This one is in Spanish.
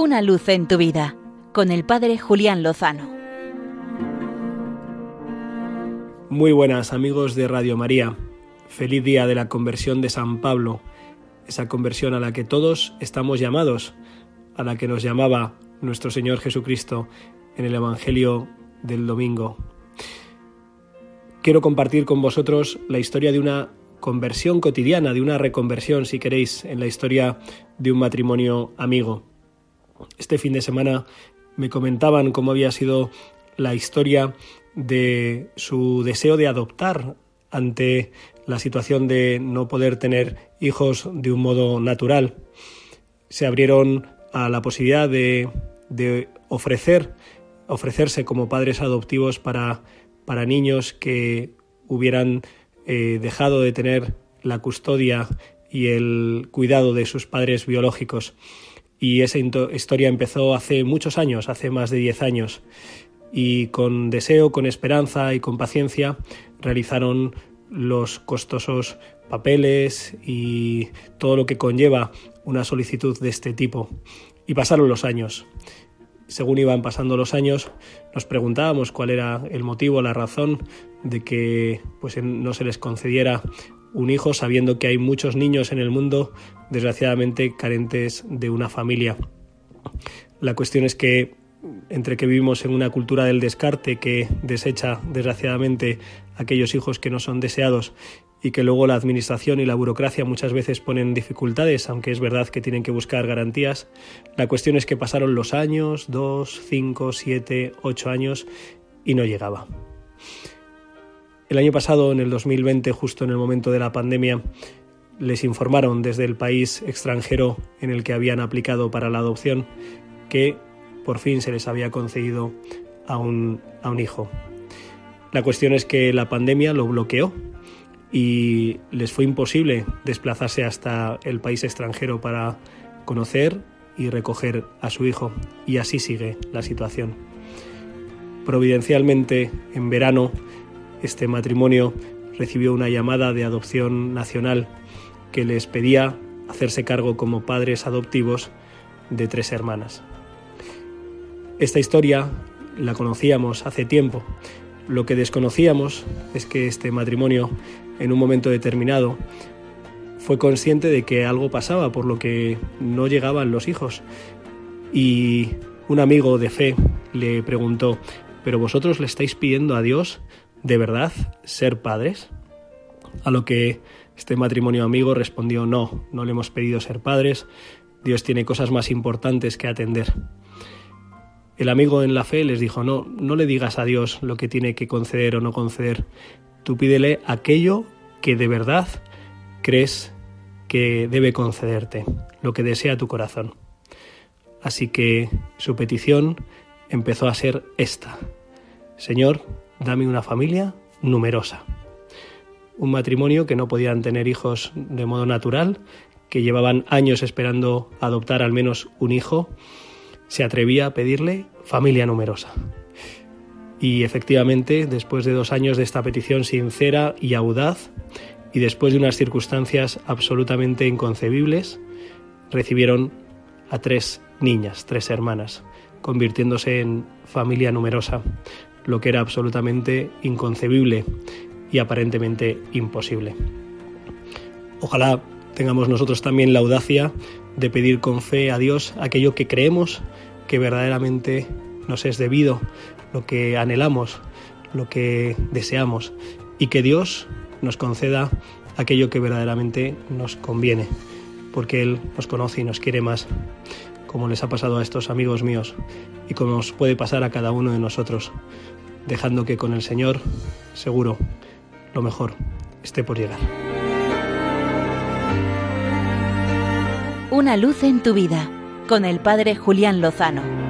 Una luz en tu vida con el Padre Julián Lozano. Muy buenas amigos de Radio María. Feliz día de la conversión de San Pablo, esa conversión a la que todos estamos llamados, a la que nos llamaba nuestro Señor Jesucristo en el Evangelio del domingo. Quiero compartir con vosotros la historia de una conversión cotidiana, de una reconversión, si queréis, en la historia de un matrimonio amigo. Este fin de semana me comentaban cómo había sido la historia de su deseo de adoptar ante la situación de no poder tener hijos de un modo natural. Se abrieron a la posibilidad de, ofrecer, ofrecerse como padres adoptivos para, para niños que hubieran eh, dejado de tener la custodia y el cuidado de sus padres biológicos. Y esa historia empezó hace muchos años, hace más de diez años. Y con deseo, con esperanza y con paciencia realizaron los costosos papeles y todo lo que conlleva una solicitud de este tipo. Y pasaron los años. Según iban pasando los años, nos preguntábamos cuál era el motivo, la razón de que pues, no se les concediera un hijo sabiendo que hay muchos niños en el mundo desgraciadamente carentes de una familia. La cuestión es que entre que vivimos en una cultura del descarte que desecha desgraciadamente aquellos hijos que no son deseados y que luego la administración y la burocracia muchas veces ponen dificultades, aunque es verdad que tienen que buscar garantías. La cuestión es que pasaron los años, dos, cinco, siete, ocho años y no llegaba. El año pasado, en el 2020, justo en el momento de la pandemia, les informaron desde el país extranjero en el que habían aplicado para la adopción que por fin se les había concedido a un, a un hijo. La cuestión es que la pandemia lo bloqueó y les fue imposible desplazarse hasta el país extranjero para conocer y recoger a su hijo. Y así sigue la situación. Providencialmente, en verano, este matrimonio recibió una llamada de adopción nacional que les pedía hacerse cargo como padres adoptivos de tres hermanas. Esta historia la conocíamos hace tiempo. Lo que desconocíamos es que este matrimonio, en un momento determinado, fue consciente de que algo pasaba, por lo que no llegaban los hijos. Y un amigo de fe le preguntó, ¿pero vosotros le estáis pidiendo a Dios de verdad ser padres? A lo que este matrimonio amigo respondió no, no le hemos pedido ser padres, Dios tiene cosas más importantes que atender. El amigo en la fe les dijo, no, no le digas a Dios lo que tiene que conceder o no conceder, tú pídele aquello que de verdad crees que debe concederte, lo que desea tu corazón. Así que su petición empezó a ser esta. Señor, dame una familia numerosa. Un matrimonio que no podían tener hijos de modo natural, que llevaban años esperando adoptar al menos un hijo, se atrevía a pedirle familia numerosa. Y efectivamente, después de dos años de esta petición sincera y audaz, y después de unas circunstancias absolutamente inconcebibles, recibieron a tres niñas, tres hermanas, convirtiéndose en familia numerosa, lo que era absolutamente inconcebible y aparentemente imposible. Ojalá tengamos nosotros también la audacia de pedir con fe a Dios aquello que creemos que verdaderamente nos es debido, lo que anhelamos, lo que deseamos, y que Dios nos conceda aquello que verdaderamente nos conviene, porque Él nos conoce y nos quiere más, como les ha pasado a estos amigos míos y como nos puede pasar a cada uno de nosotros dejando que con el Señor, seguro, lo mejor esté por llegar. Una luz en tu vida, con el Padre Julián Lozano.